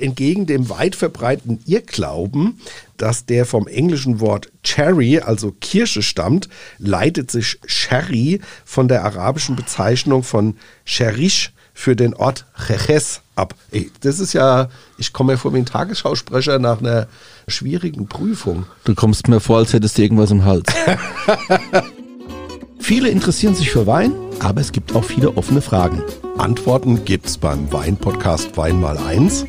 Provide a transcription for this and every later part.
Entgegen dem weit verbreiteten Irrglauben, dass der vom englischen Wort Cherry, also Kirsche, stammt, leitet sich Sherry von der arabischen Bezeichnung von Sherish für den Ort Cheches ab. Ey, das ist ja, ich komme mir vor wie ein Tagesschausprecher nach einer schwierigen Prüfung. Du kommst mir vor, als hättest du irgendwas im Hals. Viele interessieren sich für Wein, aber es gibt auch viele offene Fragen. Antworten gibt's beim Wein-Podcast Wein mal eins.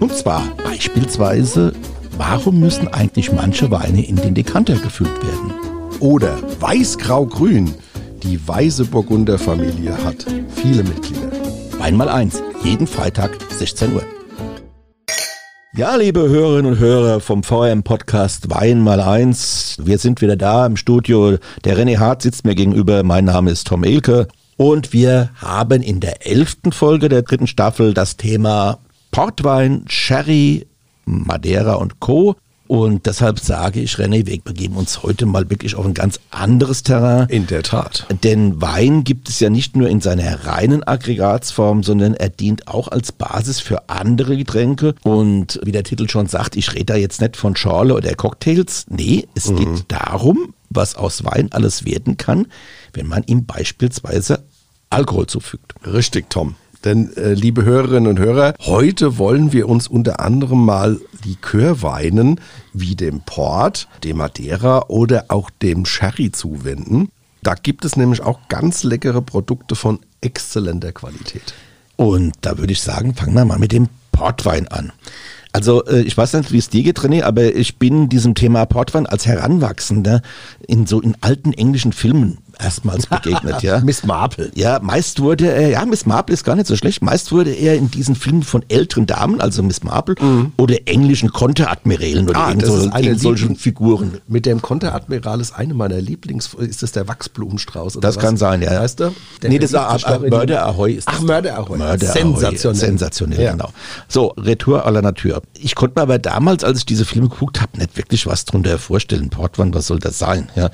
Und zwar beispielsweise, warum müssen eigentlich manche Weine in den Dekanter gefüllt werden? Oder Weiß-Grau-Grün. Die Weiße Burgunder Familie hat viele Mitglieder. Wein mal eins, jeden Freitag 16 Uhr. Ja, liebe Hörerinnen und Hörer vom VM Podcast Wein mal eins. Wir sind wieder da im Studio. Der René Hart sitzt mir gegenüber. Mein Name ist Tom Elke. Und wir haben in der elften Folge der dritten Staffel das Thema Portwein, Sherry, Madeira und Co. Und deshalb sage ich, René, wir begeben uns heute mal wirklich auf ein ganz anderes Terrain. In der Tat. Denn Wein gibt es ja nicht nur in seiner reinen Aggregatsform, sondern er dient auch als Basis für andere Getränke. Und wie der Titel schon sagt, ich rede da jetzt nicht von Schorle oder Cocktails. Nee, es mhm. geht darum, was aus Wein alles werden kann, wenn man ihm beispielsweise Alkohol zufügt. Richtig, Tom. Denn, äh, liebe Hörerinnen und Hörer, heute wollen wir uns unter anderem mal Likörweinen wie dem Port, dem Madeira oder auch dem Sherry zuwenden. Da gibt es nämlich auch ganz leckere Produkte von exzellenter Qualität. Und da würde ich sagen, fangen wir mal mit dem Portwein an. Also äh, ich weiß nicht, wie es dir geht, René, aber ich bin diesem Thema Portwein als Heranwachsender in so in alten englischen Filmen erstmals begegnet, ja. Miss Marple. Ja, meist wurde er, ja, Miss Marple ist gar nicht so schlecht, meist wurde er in diesen Filmen von älteren Damen, also Miss Marple, mhm. oder englischen Konteradmirälen oder ah, so, solchen Figuren. Mit dem Konteradmiral ist eine meiner Lieblings, ist das der Wachsblumenstrauß? das was? kann sein, ja. Weißt du? Der nee, das ist ah, Mörder Ahoy ist das. Ach, Mörder Ahoy. Mörder Sensationell. Sensationell, ja. genau. So, Retour à la Nature. Ich konnte mir aber damals, als ich diese Filme geguckt habe, nicht wirklich was drunter vorstellen. Portwein, was soll das sein? Ja.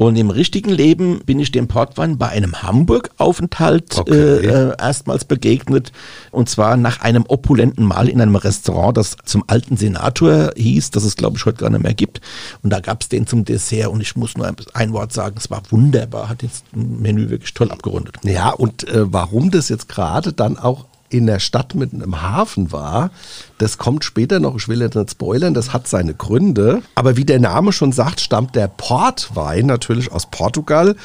Und im richtigen Leben bin ich dem Portwein bei einem Hamburg-Aufenthalt okay. äh, erstmals begegnet. Und zwar nach einem opulenten Mahl in einem Restaurant, das zum alten Senator hieß, das es glaube ich heute gar nicht mehr gibt. Und da gab es den zum Dessert und ich muss nur ein, ein, Wort sagen, es war wunderbar, hat jetzt ein Menü wirklich toll abgerundet. Ja, und äh, warum das jetzt gerade dann auch in der Stadt mit einem Hafen war. Das kommt später noch, ich will jetzt nicht spoilern, das hat seine Gründe. Aber wie der Name schon sagt, stammt der Portwein natürlich aus Portugal,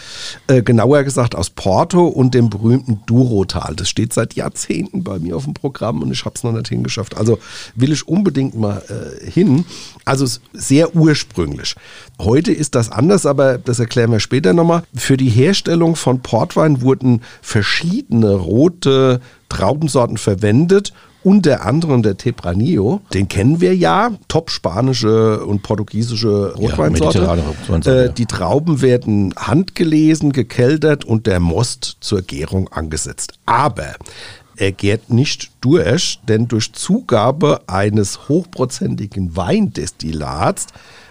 äh, genauer gesagt aus Porto und dem berühmten Durotal. Das steht seit Jahrzehnten bei mir auf dem Programm und ich habe es noch nicht hingeschafft. Also will ich unbedingt mal äh, hin. Also sehr ursprünglich. Heute ist das anders, aber das erklären wir später nochmal. Für die Herstellung von Portwein wurden verschiedene rote Traubensorten verwendet unter anderem der Tempranillo, den kennen wir ja, top spanische und portugiesische Rotweinsorte. Ja, äh, die Trauben werden handgelesen, gekeltert und der Most zur Gärung angesetzt. Aber er gärt nicht durch, denn durch Zugabe eines hochprozentigen Weindestillats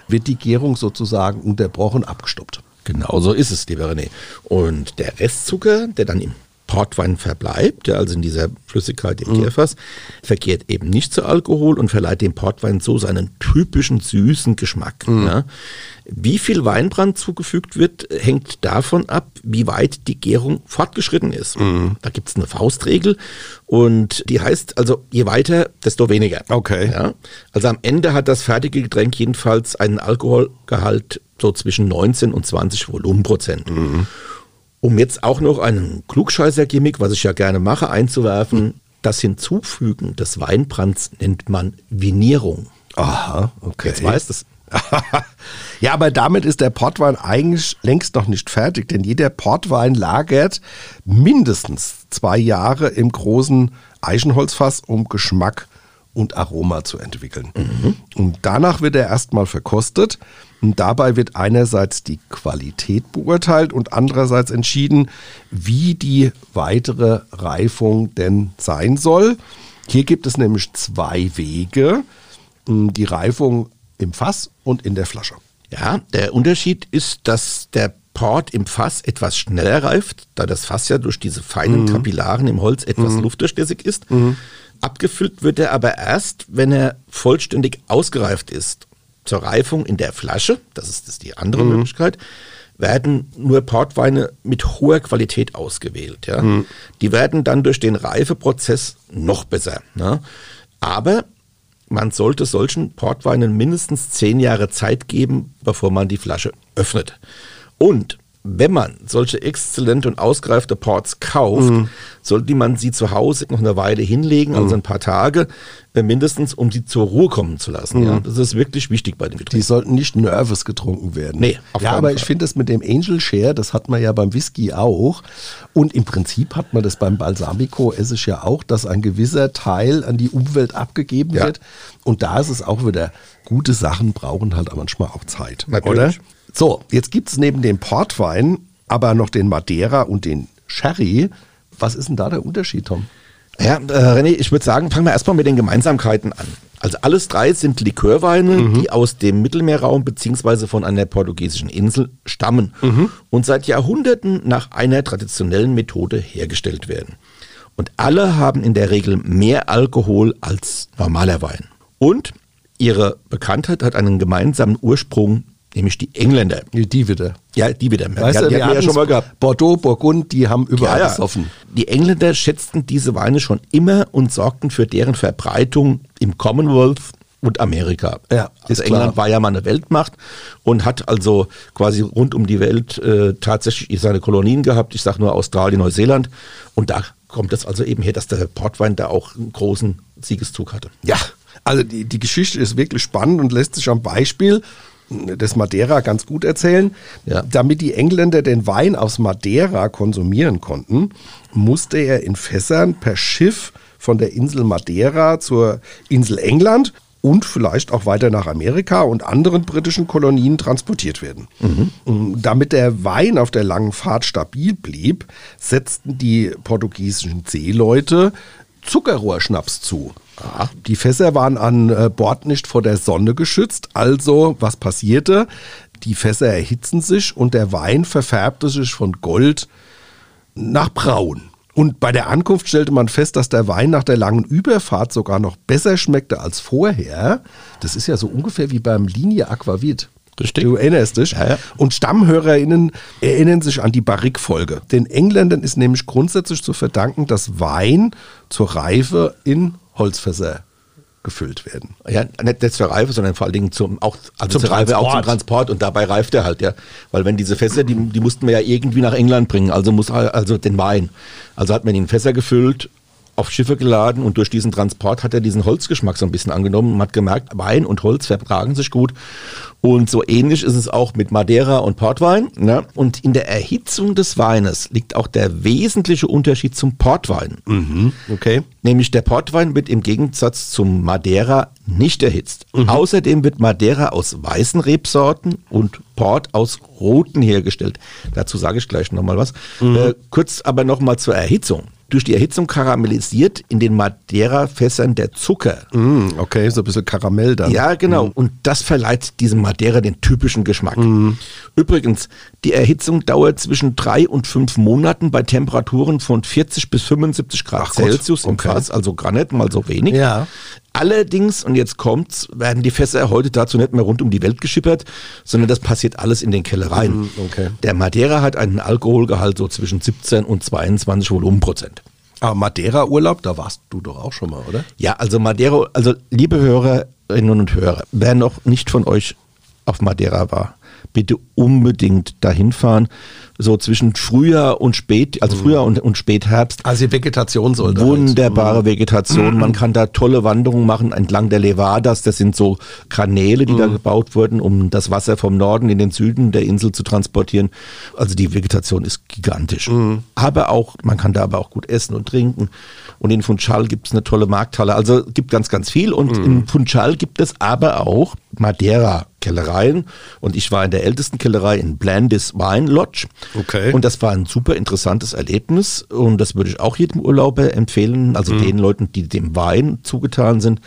wird die Gärung sozusagen unterbrochen, abgestoppt. Genau so ist es, lieber René. Und der Restzucker, der dann im Portwein verbleibt, ja, also in dieser Flüssigkeit im mhm. verkehrt eben nicht zu Alkohol und verleiht dem Portwein so seinen typischen süßen Geschmack. Mhm. Ja. Wie viel Weinbrand zugefügt wird, hängt davon ab, wie weit die Gärung fortgeschritten ist. Mhm. Da gibt es eine Faustregel und die heißt also, je weiter, desto weniger. Okay. Ja. Also am Ende hat das fertige Getränk jedenfalls einen Alkoholgehalt so zwischen 19 und 20 Volumenprozent. Mhm. Um jetzt auch noch einen Klugscheißer-Gimmick, was ich ja gerne mache, einzuwerfen, das Hinzufügen des Weinbrands nennt man Vinierung. Aha, okay. Jetzt weißt es. ja, aber damit ist der Portwein eigentlich längst noch nicht fertig, denn jeder Portwein lagert mindestens zwei Jahre im großen Eichenholzfass, um Geschmack und Aroma zu entwickeln. Mhm. Und danach wird er erstmal verkostet. Und dabei wird einerseits die Qualität beurteilt und andererseits entschieden, wie die weitere Reifung denn sein soll. Hier gibt es nämlich zwei Wege. Die Reifung im Fass und in der Flasche. Ja, der Unterschied ist, dass der Port im Fass etwas schneller reift, da das Fass ja durch diese feinen mhm. Kapillaren im Holz etwas mhm. luftdurchlässig ist. Mhm. Abgefüllt wird er aber erst, wenn er vollständig ausgereift ist. Zur Reifung in der Flasche, das ist, das ist die andere mhm. Möglichkeit, werden nur Portweine mit hoher Qualität ausgewählt. Ja? Mhm. Die werden dann durch den Reifeprozess noch besser. Ne? Aber man sollte solchen Portweinen mindestens zehn Jahre Zeit geben, bevor man die Flasche öffnet. Und wenn man solche exzellente und ausgereifte Ports kauft, mhm. sollte man sie zu Hause noch eine Weile hinlegen, also mhm. ein paar Tage, äh, mindestens, um sie zur Ruhe kommen zu lassen. Mhm. Ja, das ist wirklich wichtig bei den Getränken. Die sollten nicht nervös getrunken werden. Nee, ja, aber Fall. ich finde das mit dem Angel Share, das hat man ja beim Whisky auch. Und im Prinzip hat man das beim Balsamico Essig ja auch, dass ein gewisser Teil an die Umwelt abgegeben ja. wird. Und da ist es auch wieder, gute Sachen brauchen halt manchmal auch Zeit. Natürlich. Oder? So, jetzt gibt es neben dem Portwein aber noch den Madeira und den Sherry. Was ist denn da der Unterschied, Tom? Ja, äh, René, ich würde sagen, fangen wir erstmal mit den Gemeinsamkeiten an. Also alles drei sind Likörweine, mhm. die aus dem Mittelmeerraum bzw. von einer portugiesischen Insel stammen mhm. und seit Jahrhunderten nach einer traditionellen Methode hergestellt werden. Und alle haben in der Regel mehr Alkohol als normaler Wein. Und ihre Bekanntheit hat einen gemeinsamen Ursprung nämlich die Engländer. Die wieder. Ja, die wieder. Weißt ja, die, die hatten ja schon mal gehabt. Bordeaux, Burgund, die haben überall ja, ja. offen. Die Engländer schätzten diese Weine schon immer und sorgten für deren Verbreitung im Commonwealth und Amerika. Ja, also England klar. war ja mal eine Weltmacht und hat also quasi rund um die Welt äh, tatsächlich seine Kolonien gehabt. Ich sage nur Australien, Neuseeland. Und da kommt es also eben her, dass der Portwein da auch einen großen Siegeszug hatte. Ja, also die, die Geschichte ist wirklich spannend und lässt sich am Beispiel des Madeira ganz gut erzählen. Ja. Damit die Engländer den Wein aus Madeira konsumieren konnten, musste er in Fässern per Schiff von der Insel Madeira zur Insel England und vielleicht auch weiter nach Amerika und anderen britischen Kolonien transportiert werden. Mhm. Damit der Wein auf der langen Fahrt stabil blieb, setzten die portugiesischen Seeleute Zuckerrohrschnaps zu. Aha. Die Fässer waren an äh, Bord nicht vor der Sonne geschützt, also was passierte? Die Fässer erhitzen sich und der Wein verfärbte sich von Gold nach Braun. Und bei der Ankunft stellte man fest, dass der Wein nach der langen Überfahrt sogar noch besser schmeckte als vorher. Das ist ja so ungefähr wie beim Linie Aquavit. Richtig. Du erinnerst dich. Ja, ja. Und StammhörerInnen erinnern sich an die Barrique-Folge. Den Engländern ist nämlich grundsätzlich zu verdanken, dass Wein zur Reife in Holzfässer gefüllt werden. Ja, nicht, nicht zur Reife, sondern vor allen Dingen zum, auch, also zum zur Reife, auch zum Transport und dabei reift er halt, ja. Weil wenn diese Fässer, die, die mussten wir ja irgendwie nach England bringen, also muss also den Wein. Also hat man ihn in Fässer gefüllt, auf Schiffe geladen und durch diesen Transport hat er diesen Holzgeschmack so ein bisschen angenommen. Man hat gemerkt, Wein und Holz vertragen sich gut. Und so ähnlich ist es auch mit Madeira und Portwein. Ne? Und in der Erhitzung des Weines liegt auch der wesentliche Unterschied zum Portwein. Mhm, okay. Nämlich der Portwein wird im Gegensatz zum Madeira nicht erhitzt. Mhm. Außerdem wird Madeira aus weißen Rebsorten und Port aus roten hergestellt. Dazu sage ich gleich nochmal was. Mhm. Äh, kurz aber nochmal zur Erhitzung durch die Erhitzung karamellisiert in den Madeira-Fässern der Zucker. Mm, okay, so ein bisschen Karamell dann. Ja, genau. Mm. Und das verleiht diesem Madeira den typischen Geschmack. Mm. Übrigens, die Erhitzung dauert zwischen drei und fünf Monaten bei Temperaturen von 40 bis 75 Grad Ach Celsius Gott. im okay. Fass, also gar nicht mal so wenig. Ja. Allerdings, und jetzt kommt's, werden die Fässer heute dazu nicht mehr rund um die Welt geschippert, sondern das passiert alles in den Kellereien. Mhm, okay. Der Madeira hat einen Alkoholgehalt so zwischen 17 und 22 Volumenprozent. Aber Madeira-Urlaub, da warst du doch auch schon mal, oder? Ja, also Madeira, also liebe Hörerinnen und Hörer, wer noch nicht von euch auf Madeira war, bitte unbedingt dahin fahren so zwischen Frühjahr und Spät, also mhm. Frühjahr und, und Spätherbst. Also die Vegetation soll Wunderbare halt. Vegetation. Man kann da tolle Wanderungen machen entlang der Levadas. Das sind so Kanäle, die mhm. da gebaut wurden, um das Wasser vom Norden in den Süden der Insel zu transportieren. Also die Vegetation ist gigantisch. Mhm. Aber auch, man kann da aber auch gut essen und trinken. Und in Funchal gibt es eine tolle Markthalle. Also gibt ganz, ganz viel. Und mhm. in Funchal gibt es aber auch Madeira-Kellereien. Und ich war in der ältesten Kellerei in Blandis Wine Lodge. Okay. Und das war ein super interessantes Erlebnis. Und das würde ich auch jedem Urlauber empfehlen, also mhm. den Leuten, die dem Wein zugetan sind.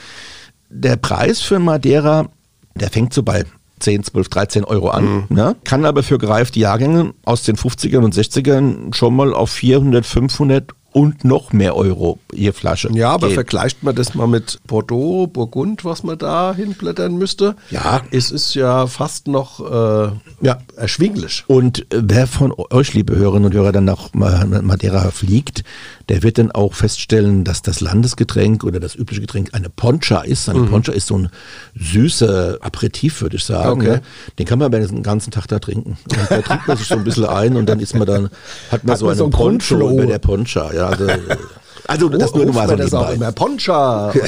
Der Preis für Madeira, der fängt so bei 10, 12, 13 Euro an. Mhm. Ne? Kann aber für gereifte Jahrgänge aus den 50ern und 60ern schon mal auf 400, 500 und noch mehr Euro je Flasche. Ja, aber Geht. vergleicht man das mal mit Bordeaux, Burgund, was man da hinblättern müsste? Ja. Es ist ja fast noch äh, ja, erschwinglich. Und äh, wer von euch, liebe Hörerinnen und Hörer, dann nach Madeira fliegt, der wird dann auch feststellen, dass das Landesgetränk oder das übliche Getränk eine Poncha ist. Eine mhm. Poncha ist so ein süßer Aperitif, würde ich sagen. Okay. Ja. Den kann man den ganzen Tag da trinken. Und da trinkt man sich so ein bisschen ein und dann ist man dann, hat man hat so man einen so Poncho über der Poncha. Ja, also, also das oh, nur mal so das auch immer Poncha.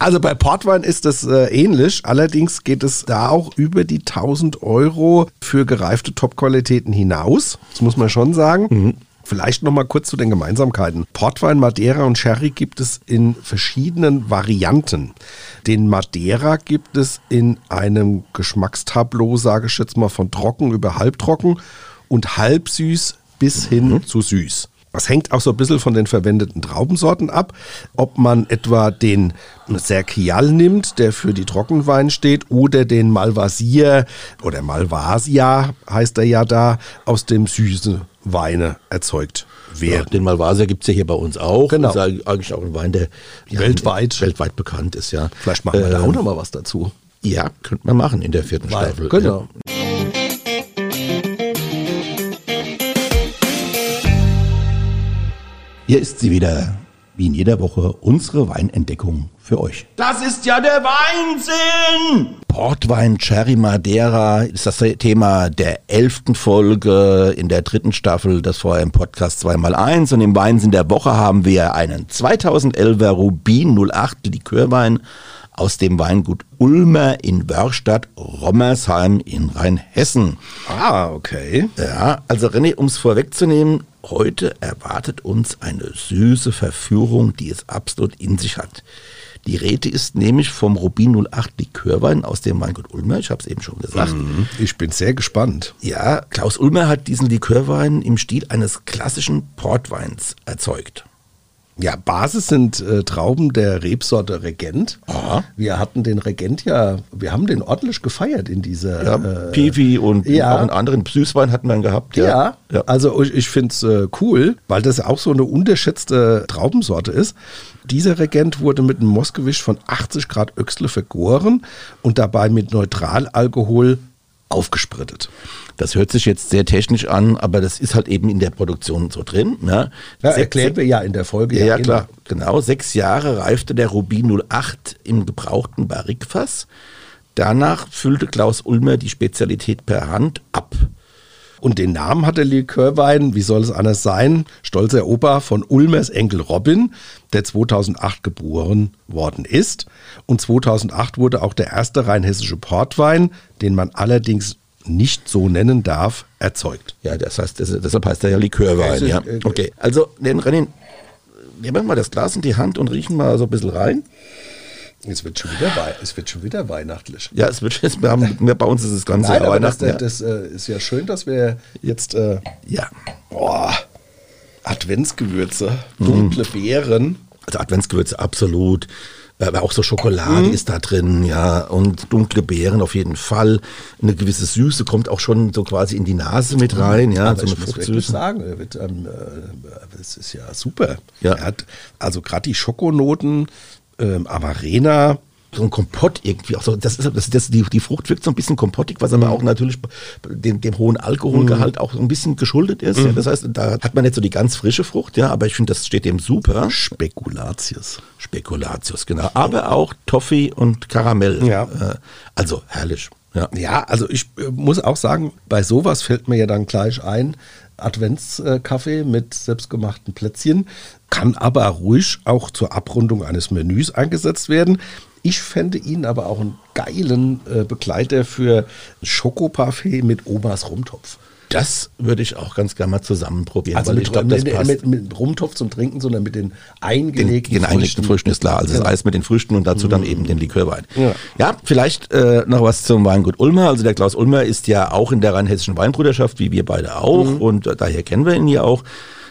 Also bei Portwein ist das äh, ähnlich. Allerdings geht es da auch über die 1000 Euro für gereifte Top-Qualitäten hinaus. Das muss man schon sagen. Mhm. Vielleicht noch mal kurz zu den Gemeinsamkeiten. Portwein, Madeira und Sherry gibt es in verschiedenen Varianten. Den Madeira gibt es in einem Geschmackstableau, sage ich jetzt mal, von trocken über halbtrocken und halbsüß bis hin mhm. zu süß. Das hängt auch so ein bisschen von den verwendeten Traubensorten ab. Ob man etwa den Serkial nimmt, der für die Trockenwein steht, oder den Malvasier oder Malvasia heißt er ja da, aus dem süßen Weine erzeugt werden. Ja, den Malvasia gibt es ja hier bei uns auch. Genau. Das ist eigentlich auch ein Wein, der ja, weltweit. weltweit bekannt ist. Ja. Vielleicht machen wir ähm, da auch noch mal was dazu. Ja, könnte man machen in der vierten Weil, Staffel. Genau. Ja. Hier ist sie wieder, wie in jeder Woche, unsere Weinentdeckung für euch. Das ist ja der Weinsinn! Portwein Cherry Madeira ist das Thema der elften Folge in der dritten Staffel des VM Podcast 2x1 und im Weinsinn der Woche haben wir einen 2011er Rubin 08 Likörwein aus dem Weingut Ulmer in Wörstadt, Rommersheim in Rheinhessen. Ah, okay. Ja, also René, um es vorwegzunehmen, heute erwartet uns eine süße Verführung, die es absolut in sich hat. Die Rede ist nämlich vom Rubin 08 Likörwein aus dem Weingut Ulmer. Ich habe es eben schon gesagt. Mhm. Ich bin sehr gespannt. Ja, Klaus Ulmer hat diesen Likörwein im Stil eines klassischen Portweins erzeugt. Ja, Basis sind äh, Trauben der Rebsorte Regent. Aha. Wir hatten den Regent ja, wir haben den ordentlich gefeiert in dieser. Ja, äh, Piwi und ja. auch einen anderen Süßwein hatten wir gehabt. Ja, ja, ja. also ich, ich finde es äh, cool, weil das auch so eine unterschätzte Traubensorte ist. Dieser Regent wurde mit einem Moskgewicht von 80 Grad Öxle vergoren und dabei mit Neutralalkohol aufgesprittet. Das hört sich jetzt sehr technisch an, aber das ist halt eben in der Produktion so drin. Ne? Ja, erklären wir ja in der Folge. Ja, ja klar, genau. Sechs Jahre reifte der Rubin 08 im gebrauchten Barrikfass. Danach füllte Klaus Ulmer die Spezialität per Hand ab. Und den Namen hat der Likörwein, wie soll es anders sein, stolzer Opa von Ulmers Enkel Robin, der 2008 geboren worden ist. Und 2008 wurde auch der erste rheinhessische Portwein, den man allerdings nicht so nennen darf, erzeugt. Ja, das heißt, das, deshalb heißt er ja Likörwein. Ja. Äh, okay, also den Rennen, nehmen wir mal das Glas in die Hand und riechen mal so ein bisschen rein. Es wird schon wieder, es wird schon wieder weihnachtlich. Ja, es wird wir haben, bei uns ist es ganze Nein, Weihnachten. Das, das, das äh, ist ja schön, dass wir jetzt äh, ja. Boah, Adventsgewürze, dunkle mm. Beeren. Also Adventsgewürze absolut. Aber auch so Schokolade mhm. ist da drin, ja, und dunkle Beeren auf jeden Fall. Eine gewisse Süße kommt auch schon so quasi in die Nase mit mhm. rein, ja. Aber so ich muss wirklich sagen, ähm, äh, das ist ja super. Ja. Er hat also gerade die Schokonoten, ähm, Amarena, so ein Kompott irgendwie. Auch so, das ist, das, das, die, die Frucht wirkt so ein bisschen kompottig, was aber mhm. auch natürlich dem, dem hohen Alkoholgehalt mhm. auch so ein bisschen geschuldet ist. Mhm. Ja, das heißt, da hat man nicht so die ganz frische Frucht, ja, aber ich finde, das steht dem super. Spekulatius. Spekulatius, genau. Aber auch Toffee und Karamell. Ja. Äh, also herrlich. Ja. ja, also ich äh, muss auch sagen, bei sowas fällt mir ja dann gleich ein, Adventskaffee mit selbstgemachten Plätzchen, kann aber ruhig auch zur Abrundung eines Menüs eingesetzt werden. Ich fände ihn aber auch einen geilen äh, Begleiter für Schokoparfait mit Omas Rumtopf. Das würde ich auch ganz gerne mal zusammen probieren. Also weil mit, ich glaub, das mit, passt. Mit, mit, Rumtopf zum Trinken, sondern mit den eingelegten den, den eingelegten Früchten. ist klar. Also das Eis mit den Früchten und dazu mhm. dann eben den Likörwein. Ja, ja vielleicht äh, noch was zum Weingut Ulmer. Also der Klaus Ulmer ist ja auch in der rheinhessischen Weinbruderschaft, wie wir beide auch. Mhm. Und äh, daher kennen wir ihn ja auch.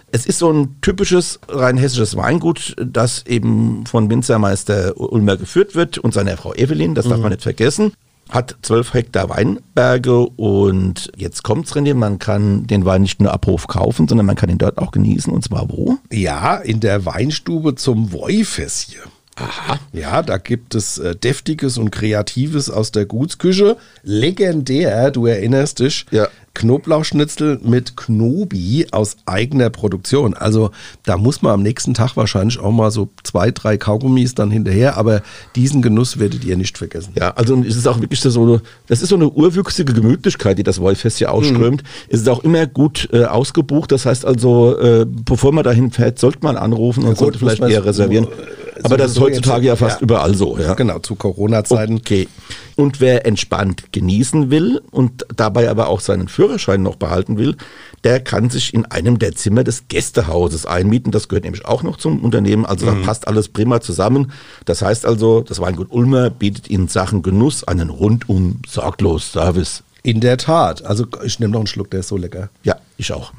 Es ist so ein typisches rheinhessisches Weingut, das eben von Winzermeister Ulmer geführt wird und seiner Frau Evelyn, das darf mhm. man nicht vergessen. Hat 12 Hektar Weinberge und jetzt kommt's René, man kann den Wein nicht nur ab Hof kaufen, sondern man kann ihn dort auch genießen und zwar wo? Ja, in der Weinstube zum Woifässchen. Aha. Ja, da gibt es äh, Deftiges und Kreatives aus der Gutsküche. Legendär, du erinnerst dich. Ja. Knoblauchschnitzel mit Knobi aus eigener Produktion. Also da muss man am nächsten Tag wahrscheinlich auch mal so zwei, drei Kaugummis dann hinterher, aber diesen Genuss werdet ihr nicht vergessen. Ja, also es ist auch wirklich so eine, das ist so eine urwüchsige Gemütlichkeit, die das Wollfest hier ausströmt. Mhm. Es ist auch immer gut äh, ausgebucht. Das heißt also, äh, bevor man dahin fährt, sollte man anrufen und ja, sollte vielleicht eher reservieren. So, aber das ist heutzutage ja fast ja. überall so. Ja. Genau, zu Corona-Zeiten. Okay. Und wer entspannt genießen will und dabei aber auch seinen Führerschein noch behalten will, der kann sich in einem der Zimmer des Gästehauses einmieten. Das gehört nämlich auch noch zum Unternehmen. Also mhm. da passt alles prima zusammen. Das heißt also, das Weingut Ulmer bietet in Sachen Genuss einen rundum sorglos Service. In der Tat. Also ich nehme noch einen Schluck, der ist so lecker. Ja, ich auch.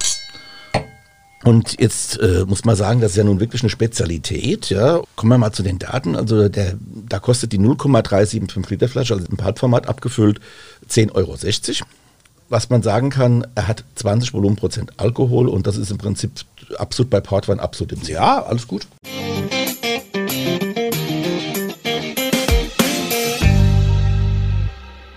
Und jetzt äh, muss man sagen, das ist ja nun wirklich eine Spezialität. Ja. Kommen wir mal zu den Daten. Also der, da kostet die 0,375 Liter Flasche, also im Padformat abgefüllt, 10,60 Euro. Was man sagen kann, er hat 20 Volumenprozent Alkohol und das ist im Prinzip absolut bei Portwein absolut im Ziel. Ja, alles gut.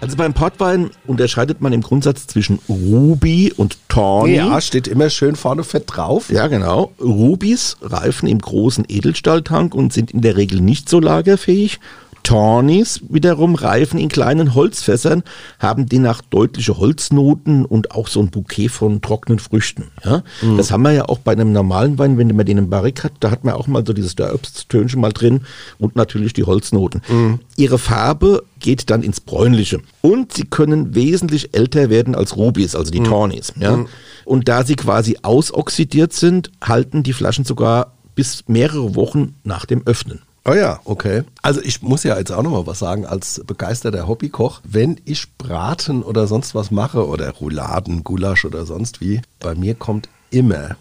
Also beim Portwein unterscheidet man im Grundsatz zwischen Ruby und Tawny. Ja, steht immer schön vorne fett drauf. Ja, genau. Rubis reifen im großen Edelstahltank und sind in der Regel nicht so lagerfähig. Tawnies wiederum reifen in kleinen Holzfässern, haben demnach deutliche Holznoten und auch so ein Bouquet von trockenen Früchten. Ja? Mhm. Das haben wir ja auch bei einem normalen Wein, wenn man den im Barrik hat, da hat man auch mal so dieses Obsttönchen mal drin und natürlich die Holznoten. Mhm. Ihre Farbe geht dann ins Bräunliche. Und sie können wesentlich älter werden als Rubis, also die mhm. Tawnies. Ja? Mhm. Und da sie quasi ausoxidiert sind, halten die Flaschen sogar bis mehrere Wochen nach dem Öffnen. Oh ja, okay. Also ich muss ja jetzt auch noch mal was sagen, als begeisterter Hobbykoch, wenn ich Braten oder sonst was mache oder Rouladen, Gulasch oder sonst wie, bei mir kommt immer,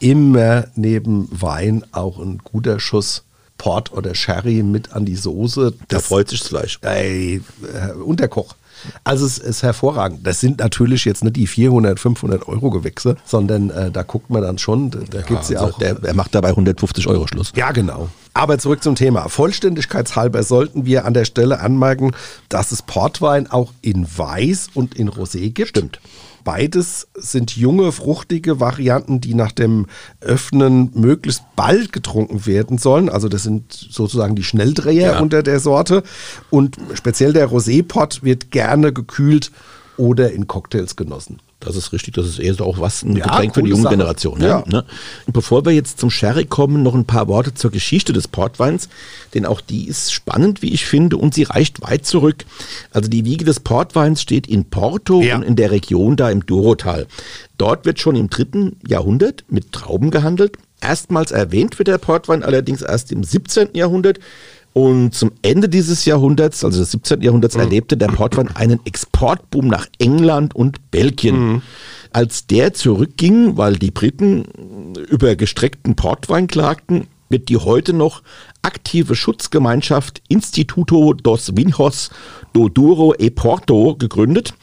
immer neben Wein auch ein guter Schuss Port oder Sherry mit an die Soße. Da freut sich Fleisch. Ey, äh, und der Koch. Also es ist hervorragend. Das sind natürlich jetzt nicht die 400, 500 Euro Gewächse, sondern äh, da guckt man dann schon, da ja, gibt es ja also auch... Der, er macht dabei 150 Euro Schluss. Ja, genau. Aber zurück zum Thema. Vollständigkeitshalber sollten wir an der Stelle anmerken, dass es Portwein auch in Weiß und in Rosé gibt. Stimmt. Beides sind junge, fruchtige Varianten, die nach dem Öffnen möglichst bald getrunken werden sollen. Also das sind sozusagen die Schnelldreher ja. unter der Sorte. Und speziell der Rosé-Pot wird gerne gekühlt oder in Cocktails genossen. Das ist richtig, das ist eher so auch was, ein ja, Getränk für die junge Sache. Generation. Ne? Ja. Ne? Bevor wir jetzt zum Sherry kommen, noch ein paar Worte zur Geschichte des Portweins, denn auch die ist spannend, wie ich finde, und sie reicht weit zurück. Also die Wiege des Portweins steht in Porto ja. und in der Region da im Dorotal. Dort wird schon im dritten Jahrhundert mit Trauben gehandelt. Erstmals erwähnt wird der Portwein allerdings erst im 17. Jahrhundert und zum Ende dieses Jahrhunderts, also des 17. Jahrhunderts, mhm. erlebte der Portwein einen Exportboom nach England und Belgien. Mhm. Als der zurückging, weil die Briten über gestreckten Portwein klagten, wird die heute noch aktive Schutzgemeinschaft Instituto dos Vinhos do Douro e Porto gegründet.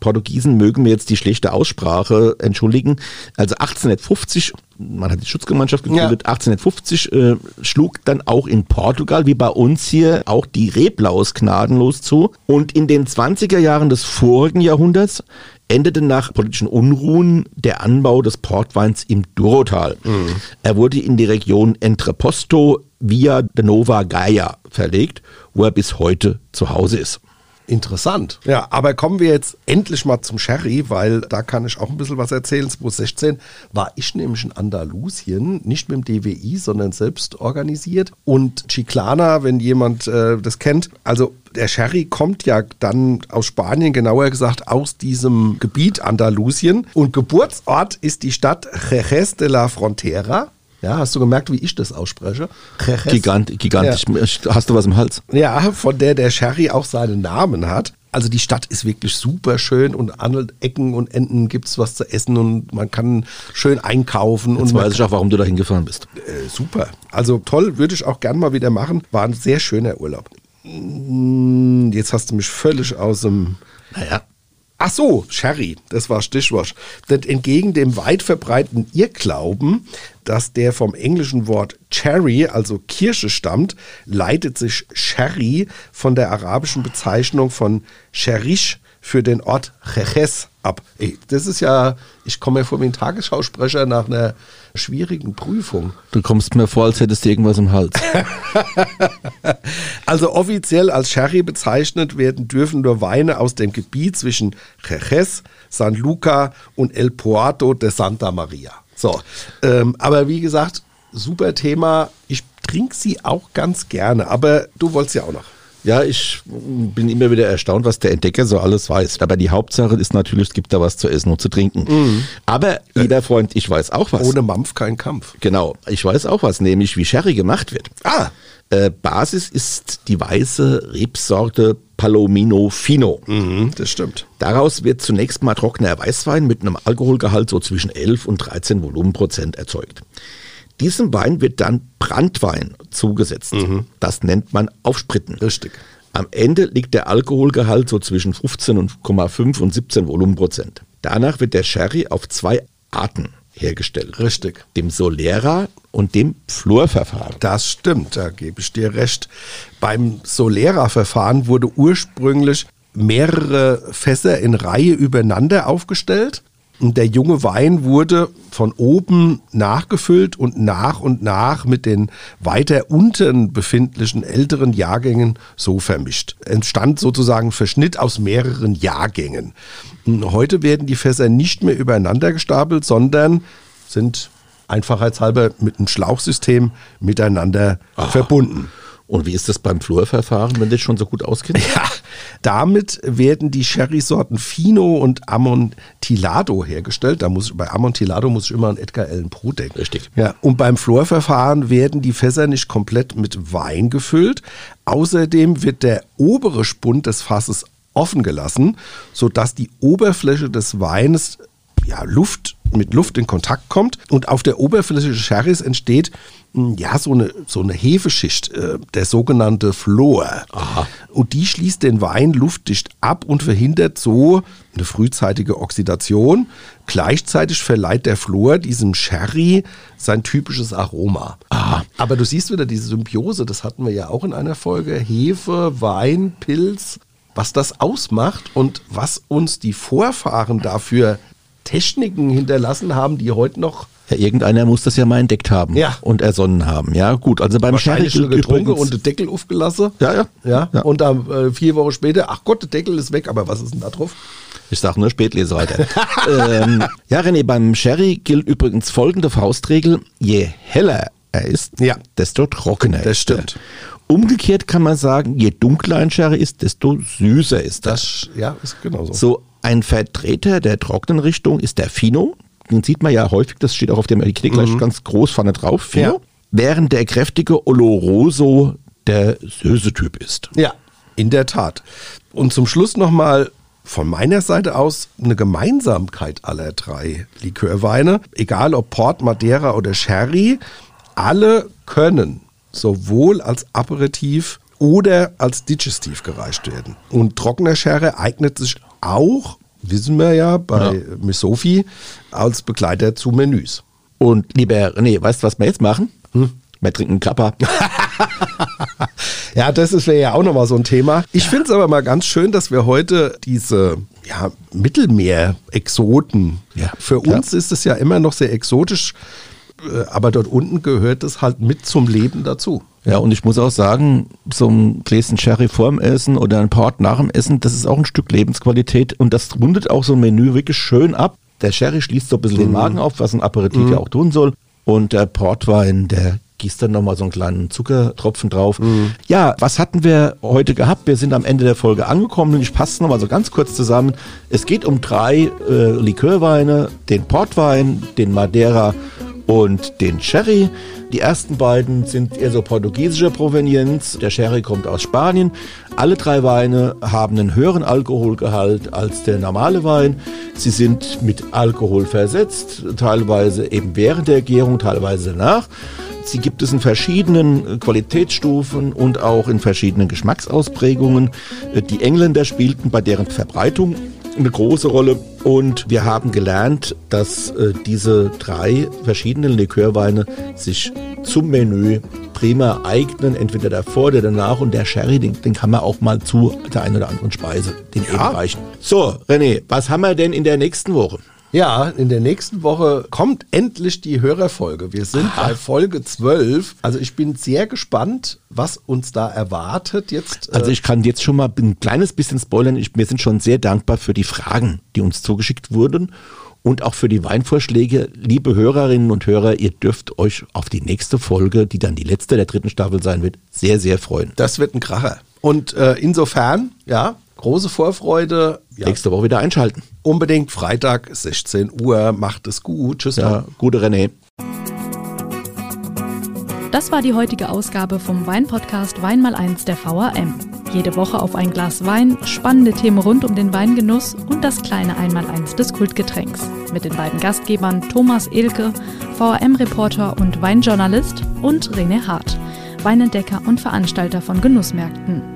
Portugiesen mögen mir jetzt die schlechte Aussprache entschuldigen. Also 1850, man hat die Schutzgemeinschaft gegründet, ja. 1850 äh, schlug dann auch in Portugal, wie bei uns hier, auch die Reblaus gnadenlos zu. Und in den 20er Jahren des vorigen Jahrhunderts endete nach politischen Unruhen der Anbau des Portweins im Durotal. Mhm. Er wurde in die Region Entreposto via de Nova Gaia verlegt, wo er bis heute zu Hause ist. Interessant. Ja, aber kommen wir jetzt endlich mal zum Sherry, weil da kann ich auch ein bisschen was erzählen. 2016 war ich nämlich in Andalusien, nicht mit dem DWI, sondern selbst organisiert. Und Chiclana, wenn jemand äh, das kennt, also der Sherry kommt ja dann aus Spanien, genauer gesagt aus diesem Gebiet Andalusien. Und Geburtsort ist die Stadt Jerez de la Frontera. Ja, hast du gemerkt, wie ich das ausspreche? Gigant, gigantisch. Ja. Hast du was im Hals? Ja, von der der Sherry auch seinen Namen hat. Also die Stadt ist wirklich super schön und an Ecken und Enden gibt es was zu essen und man kann schön einkaufen. Jetzt und weiß ich auch, warum du da hingefahren bist. Äh, super. Also toll, würde ich auch gern mal wieder machen. War ein sehr schöner Urlaub. Mm, jetzt hast du mich völlig aus dem. Naja. Ach so, Sherry, das war Stichwort. Denn entgegen dem weit verbreiteten Irrglauben, dass der vom englischen Wort Cherry, also Kirsche, stammt, leitet sich Sherry von der arabischen Bezeichnung von Sherish für den Ort Cheches ab. Ey, das ist ja, ich komme mir vor wie ein Tagesschausprecher nach einer schwierigen Prüfung. Du kommst mir vor, als hättest du irgendwas im Hals. also offiziell als Sherry bezeichnet werden dürfen nur Weine aus dem Gebiet zwischen Jerez, San Luca und El Puerto de Santa Maria. So, ähm, aber wie gesagt, super Thema. Ich trinke sie auch ganz gerne, aber du wolltest ja auch noch. Ja, ich bin immer wieder erstaunt, was der Entdecker so alles weiß. Aber die Hauptsache ist natürlich, es gibt da was zu essen und zu trinken. Mhm. Aber, lieber Freund, ich weiß auch was. Ohne Mampf kein Kampf. Genau, ich weiß auch was, nämlich wie Sherry gemacht wird. Ah. Äh, Basis ist die weiße Rebsorte Palomino Fino. Mhm, das stimmt. Daraus wird zunächst mal trockener Weißwein mit einem Alkoholgehalt so zwischen 11 und 13 Volumenprozent erzeugt. Diesem Wein wird dann Brandwein zugesetzt. Mhm. Das nennt man Aufspritten. Richtig. Am Ende liegt der Alkoholgehalt so zwischen 15,5 und 17 Volumenprozent. Danach wird der Sherry auf zwei Arten hergestellt. Richtig. Dem Solera und dem Flurverfahren. Das stimmt, da gebe ich dir recht. Beim Solera-Verfahren wurde ursprünglich mehrere Fässer in Reihe übereinander aufgestellt der junge Wein wurde von oben nachgefüllt und nach und nach mit den weiter unten befindlichen älteren Jahrgängen so vermischt. Entstand sozusagen Verschnitt aus mehreren Jahrgängen. Heute werden die Fässer nicht mehr übereinander gestapelt, sondern sind einfachheitshalber mit einem Schlauchsystem miteinander Aha. verbunden. Und wie ist das beim Flurverfahren, wenn das schon so gut auskennt? Ja, damit werden die Sherry-Sorten Fino und Amontillado hergestellt. Da muss, bei Amontillado muss ich immer an Edgar Allan Poe denken. Richtig. Ja, und beim Flurverfahren werden die Fässer nicht komplett mit Wein gefüllt. Außerdem wird der obere Spund des Fasses offen gelassen, sodass die Oberfläche des Weines ja, Luft mit Luft in Kontakt kommt und auf der Oberfläche des Sherrys entsteht hm, ja so eine, so eine Hefeschicht, äh, der sogenannte Flor. Aha. Und die schließt den Wein luftdicht ab und verhindert so eine frühzeitige Oxidation. Gleichzeitig verleiht der Flor diesem Sherry sein typisches Aroma. Aha. Aber du siehst wieder diese Symbiose, das hatten wir ja auch in einer Folge. Hefe, Wein, Pilz, was das ausmacht und was uns die Vorfahren dafür Techniken hinterlassen haben, die heute noch ja, irgendeiner muss das ja mal entdeckt haben ja. und ersonnen haben. Ja, gut. Also beim Sherry getrunken und den Deckel aufgelassen. Ja, ja. ja. ja. Und dann äh, vier Wochen später, ach Gott, der Deckel ist weg, aber was ist denn da drauf? Ich sage nur Spätlesereiter. ähm, ja, René, beim Sherry gilt übrigens folgende Faustregel. Je heller er ist, ja. desto trockener das ist er. Das stimmt. Umgekehrt kann man sagen, je dunkler ein Sherry ist, desto süßer ist er. Das, ja, ist genauso. So ein Vertreter der trockenen Richtung ist der Fino. Den sieht man ja häufig, das steht auch auf dem Etikett gleich mhm. ganz groß vorne drauf, Fino. Ja. Während der kräftige Oloroso der Söse-Typ ist. Ja, in der Tat. Und zum Schluss nochmal von meiner Seite aus eine Gemeinsamkeit aller drei Likörweine, egal ob Port, Madeira oder Sherry, alle können sowohl als Aperitif oder als Digestiv gereicht werden. Und trockener Sherry eignet sich auch, wissen wir ja, bei ja. Miss Sophie als Begleiter zu Menüs. Und lieber René, weißt du, was wir jetzt machen? Hm? Wir trinken Kappa. ja, das wäre ja auch nochmal so ein Thema. Ich ja. finde es aber mal ganz schön, dass wir heute diese ja, Mittelmeer-Exoten, ja. für uns ist es ja immer noch sehr exotisch, äh, aber dort unten gehört es halt mit zum Leben dazu. Ja, und ich muss auch sagen, so ein Gläschen Sherry vorm Essen oder ein Port nach dem Essen, das ist auch ein Stück Lebensqualität und das rundet auch so ein Menü wirklich schön ab. Der Sherry schließt so ein bisschen mm. den Magen auf, was ein Aperitif mm. ja auch tun soll. Und der Portwein, der gießt dann nochmal so einen kleinen Zuckertropfen drauf. Mm. Ja, was hatten wir heute gehabt? Wir sind am Ende der Folge angekommen und ich passe nochmal so ganz kurz zusammen. Es geht um drei äh, Likörweine, den Portwein, den Madeira und den Sherry. Die ersten beiden sind eher so portugiesischer Provenienz. Der Sherry kommt aus Spanien. Alle drei Weine haben einen höheren Alkoholgehalt als der normale Wein. Sie sind mit Alkohol versetzt, teilweise eben während der Gärung, teilweise danach. Sie gibt es in verschiedenen Qualitätsstufen und auch in verschiedenen Geschmacksausprägungen. Die Engländer spielten bei deren Verbreitung eine große Rolle. Und wir haben gelernt, dass äh, diese drei verschiedenen Likörweine sich zum Menü prima eignen, entweder davor oder danach. Und der Sherry, den, den kann man auch mal zu der einen oder anderen Speise den ja. eben reichen. So, René, was haben wir denn in der nächsten Woche? Ja, in der nächsten Woche kommt endlich die Hörerfolge. Wir sind Aha. bei Folge 12. Also ich bin sehr gespannt, was uns da erwartet jetzt. Also ich kann jetzt schon mal ein kleines bisschen spoilern. Ich, wir sind schon sehr dankbar für die Fragen, die uns zugeschickt wurden und auch für die Weinvorschläge. Liebe Hörerinnen und Hörer, ihr dürft euch auf die nächste Folge, die dann die letzte der dritten Staffel sein wird, sehr, sehr freuen. Das wird ein Kracher. Und äh, insofern, ja, große Vorfreude. Ja. Nächste Woche wieder einschalten. Unbedingt Freitag 16 Uhr. Macht es gut. Tschüss. Ja, gute René. Das war die heutige Ausgabe vom Weinpodcast Wein mal eins der VAM. Jede Woche auf ein Glas Wein, spannende Themen rund um den Weingenuss und das kleine Einmaleins des Kultgetränks. Mit den beiden Gastgebern Thomas Elke, VAM-Reporter und Weinjournalist und René Hart, Weinentdecker und Veranstalter von Genussmärkten.